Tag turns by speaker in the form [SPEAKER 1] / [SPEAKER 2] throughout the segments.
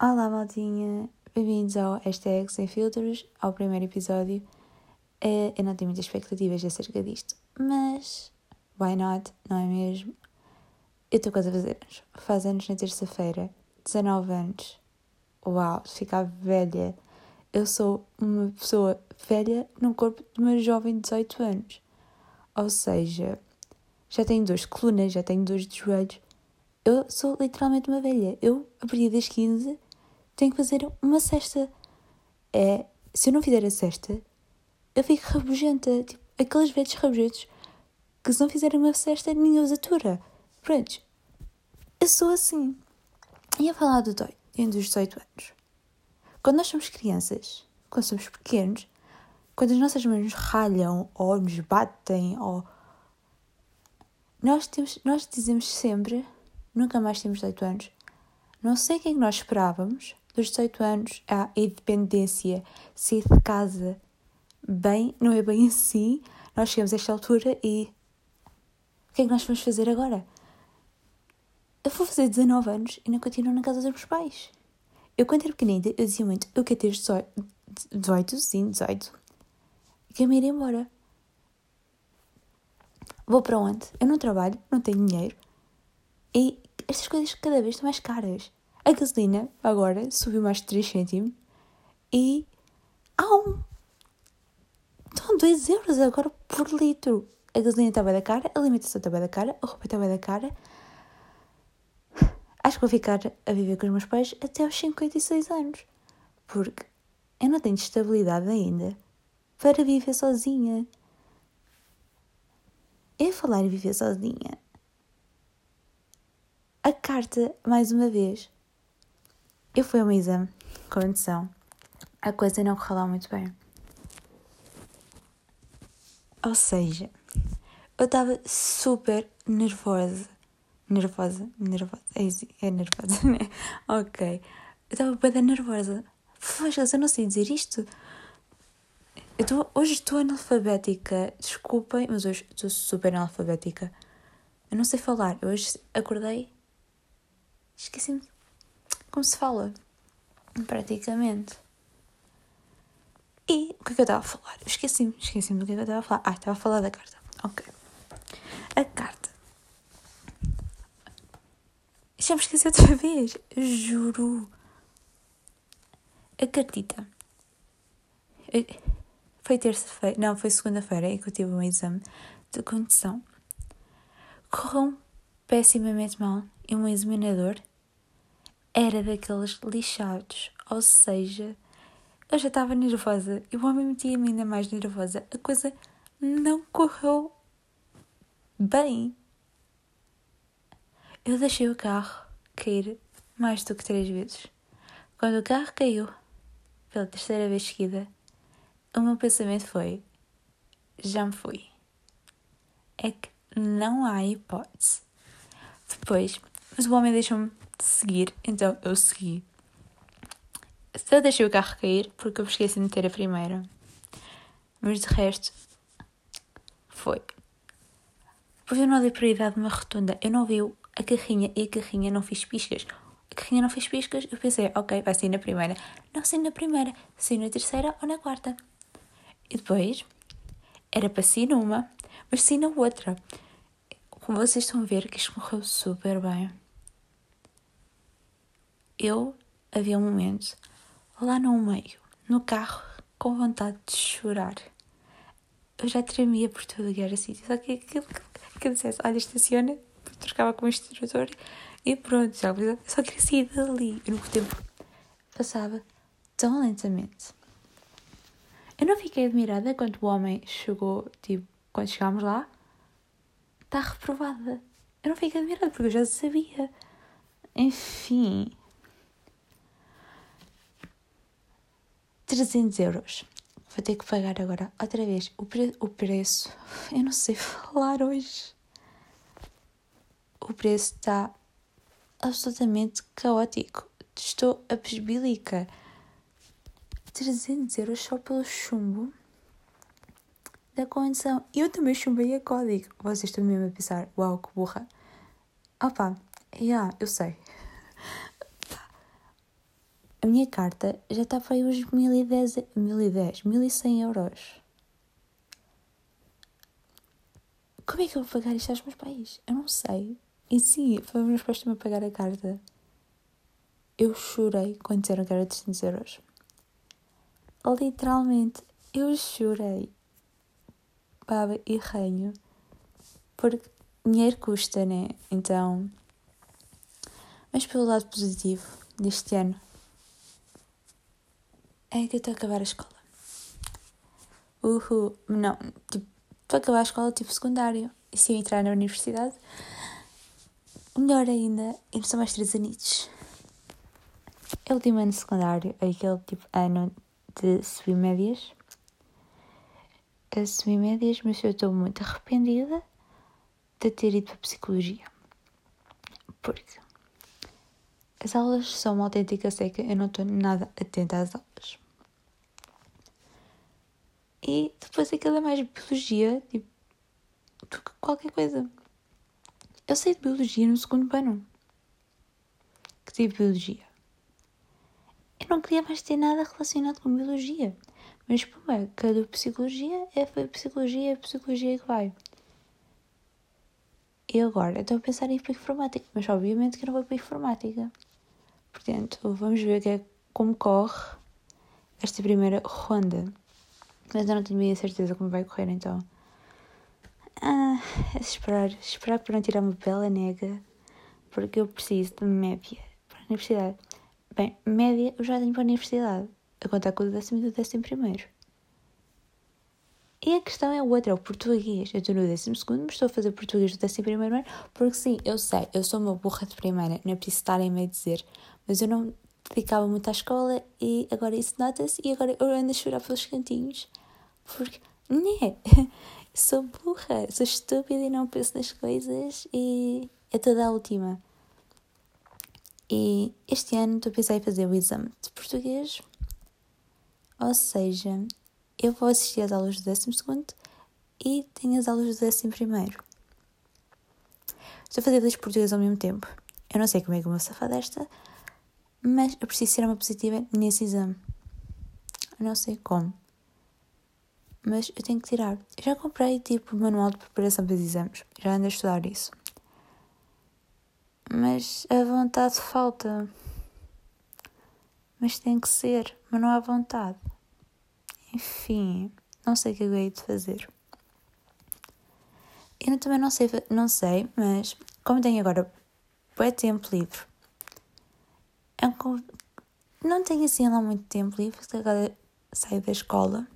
[SPEAKER 1] Olá, maldinha! Bem-vindos ao Hashtag Sem Filtros, ao primeiro episódio. Eh, eu não tenho muitas expectativas acerca disto, mas why not, não é mesmo? Eu estou quase a fazer anos. Faz anos na terça-feira, 19 anos. Uau, ficar velha. Eu sou uma pessoa velha no corpo de uma jovem de 18 anos. Ou seja, já tenho dores de coluna, já tenho de joelhos. Eu sou literalmente uma velha. Eu, a partir das 15, tenho que fazer uma cesta. É, se eu não fizer a cesta, eu fico rabugenta. Tipo, aqueles velhos rabugentos que se não fizerem uma cesta, ninguém os atura. Pronto. Eu sou assim. Ia falar do doido, dos 18 anos. Quando nós somos crianças, quando somos pequenos, quando as nossas mães nos ralham ou nos batem ou nós, temos, nós dizemos sempre, nunca mais temos 18 anos. Não sei o que é que nós esperávamos dos 18 anos, a independência, sair de casa. Bem, não é bem assim. Nós chegamos a esta altura e. O que é que nós vamos fazer agora? Eu vou fazer 19 anos e não continuo na casa dos meus pais. Eu, quando era pequenina, eu dizia muito: eu quero ter 18, 18 sim, 18. E quero me ir embora. Vou para onde? Eu não trabalho, não tenho dinheiro. E estas coisas cada vez estão mais caras. A gasolina agora subiu mais de 3 cêntimos e há um. Estão 2 euros agora por litro. A gasolina está bem da cara, a alimentação está bem da cara, a roupa está bem da cara. Acho que vou ficar a viver com os meus pais até aos 56 anos. Porque eu não tenho estabilidade ainda para viver sozinha. Eu falar em viver sozinha. A carta, mais uma vez. Eu fui a um exame com condição. A coisa não correu muito bem. Ou seja, eu estava super nervosa. Nervosa? Nervosa? É, é nervosa, né? Ok. Eu estava bem nervosa. Poxa, eu não sei dizer isto. Eu tô, hoje estou analfabética. Desculpem, mas hoje estou super analfabética. Eu não sei falar. Eu hoje acordei. Esqueci-me como se fala. Praticamente. E o que é que eu estava a falar? Esqueci-me. Esqueci-me do que, é que eu estava a falar. Ah, estava a falar da carta. Ok. A carta. Já me esqueci outra vez. Juro. A cartita. Eu foi terça-feira, não, foi segunda-feira em que eu tive um exame de condução. Correu pessimamente mal e meu examinador era daqueles lixados, ou seja, eu já estava nervosa e o homem metia-me ainda mais nervosa. A coisa não correu bem. Eu deixei o carro cair mais do que três vezes. Quando o carro caiu, pela terceira vez seguida, o meu pensamento foi: já me fui. É que não há hipótese. Depois, mas o homem deixou-me seguir, então eu segui. Eu deixei o carro cair porque eu esqueci de meter a primeira. Mas de resto, foi. Depois eu não dei prioridade numa rotunda. Eu não vi a carrinha e a carrinha não fiz piscas. A carrinha não fez piscas. Eu pensei, ok, vai sair na primeira. Não sair na primeira, sair na terceira ou na quarta. E depois era para si numa, mas sim na outra. Como vocês estão a ver, que isto correu super bem. Eu havia um momento lá no meio, no carro, com vontade de chorar. Eu já tremia por tudo que era sítio. Só que aquilo que eu dissesse, olha, estaciona, trocava com o instrutor e pronto, já só queria sair dali. E no tempo passava tão lentamente. Eu não fiquei admirada quando o homem chegou, tipo, quando chegámos lá, está reprovada. Eu não fiquei admirada porque eu já sabia. Enfim. 300 euros. Vou ter que pagar agora outra vez o, pre o preço. Eu não sei falar hoje. O preço está absolutamente caótico. Estou a pesbilica. 300 euros só pelo chumbo da condição. Eu também chumbei a código. Vocês estão mesmo a pensar, uau, que burra. Opa, yeah, eu sei. A minha carta já está para aí uns 1010, 1010, 1100 euros. Como é que eu vou pagar isto aos meus pais? Eu não sei. E sim, foi os meus pais também pagar a carta. Eu chorei quando disseram que era 300 euros. Literalmente, eu chorei. Baba e ranho. Porque dinheiro custa, né? Então. Mas pelo lado positivo deste ano é que eu estou a acabar a escola. Uhul. Não, tipo, estou a acabar a escola tipo secundário. E se eu entrar na universidade, melhor ainda, ainda são mais três anitos. É o último ano secundário, aquele tipo ano de subir médias. A subir médias, mas eu estou muito arrependida de ter ido para a psicologia. Porque as aulas são uma autêntica seca, eu não estou nada atenta às aulas. E depois aquilo é mais biologia, tipo, do que qualquer coisa. Eu sei de biologia no segundo ano. Que tive biologia. Eu não queria mais ter nada relacionado com biologia. Mas, pô, é, cada psicologia é psicologia, é psicologia que vai. E agora, estou a pensar em ir para a informática, mas obviamente que não vou para a informática. Portanto, vamos ver que é, como corre esta primeira ronda. Mas eu não tenho bem a certeza como vai correr, então. Ah, é esperar. Esperar para não tirar uma bela nega. Porque eu preciso de média para a universidade. Bem, média eu já tenho para a universidade. A contar com o décimo e o décimo primeiro. E a questão é outra, é o português. Eu estou no décimo segundo, mas estou a fazer português do décimo primeiro ano, porque sim, eu sei, eu sou uma burra de primeira, não é preciso estarem a dizer, mas eu não dedicava muito à escola e agora isso nota-se e agora eu ando a chorar pelos cantinhos, porque, né, sou burra, sou estúpida e não penso nas coisas e é toda a última. E este ano estou a pensar em fazer o exame de português, ou seja, eu vou assistir às aulas do décimo segundo e tenho as aulas do décimo primeiro. Estou a fazer dois portugueses ao mesmo tempo. Eu não sei como é que eu vou safar desta, mas eu preciso ser uma positiva nesse exame. Eu não sei como. Mas eu tenho que tirar. Eu já comprei tipo manual de preparação para os exames. Já ando a estudar isso. Mas a vontade falta. Mas tem que ser. Mas não há vontade. Enfim, não sei o que eu hei de fazer. Eu também não sei, não sei, mas como tenho agora é tempo livre, é não tenho assim lá muito tempo livre, porque agora saio da escola.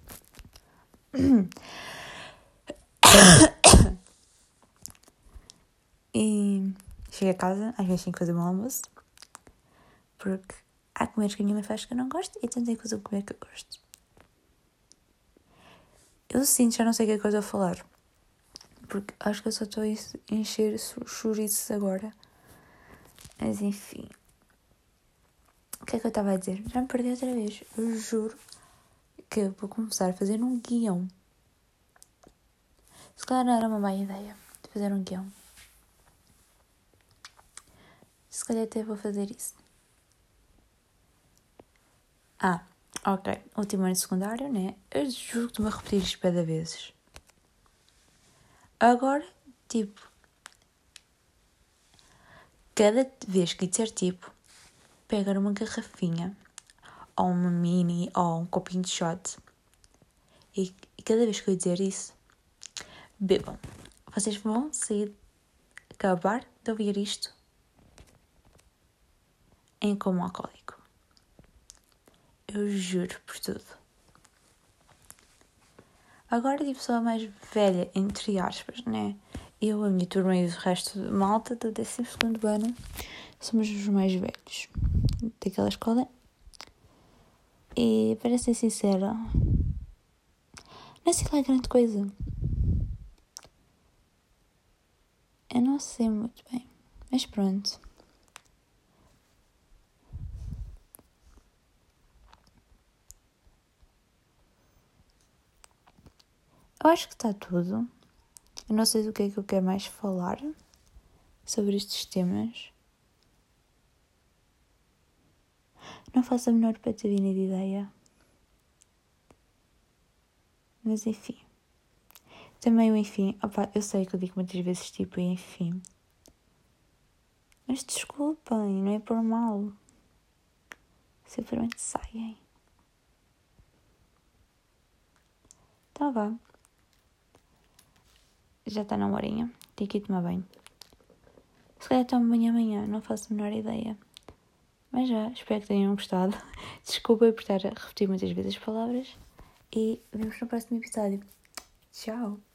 [SPEAKER 1] e chego a casa, às vezes tenho que fazer um almoço, porque há comidas que a minha mãe faz que eu não gosto e tentei fazer comer que eu gosto. Eu sinto, já não sei o que é que eu estou a falar. Porque acho que eu só estou a encher chouriços agora. Mas enfim. O que é que eu estava a dizer? Já me perdi outra vez. Eu juro que vou começar a fazer um guião. Se calhar não era uma má ideia de fazer um guião. Se calhar até vou fazer isso. Ah, Ok, último ano de secundário, né? Eu juro que a repetir isto cada vezes. Agora, tipo, cada vez que disser tipo, pegar uma garrafinha, ou uma mini, ou um copinho de shot, e, e cada vez que eu dizer isso, bebam. Vocês vão sair, acabar de ouvir isto em como alcoólico. Eu juro por tudo. Agora, tipo, sou a mais velha, entre aspas, né? Eu, a minha turma e o resto de malta do 12 ano somos os mais velhos daquela escola. E, para ser sincera, não sei lá grande coisa. Eu não sei muito bem, mas pronto. Eu acho que está tudo. Eu não sei do que é que eu quero mais falar sobre estes temas. Não faço a menor patavina de ideia. Mas enfim. Também o enfim. Opa, eu sei que eu digo muitas vezes tipo enfim. Mas desculpem, não é por mal. Simplesmente saem. Então vá. Já está na horinha. Tenho que ir tomar banho. Se calhar tomo banho amanhã, não faço a menor ideia. Mas já, espero que tenham gostado. Desculpa por estar a repetir muitas vezes as palavras. E vemos no próximo episódio. Tchau!